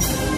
you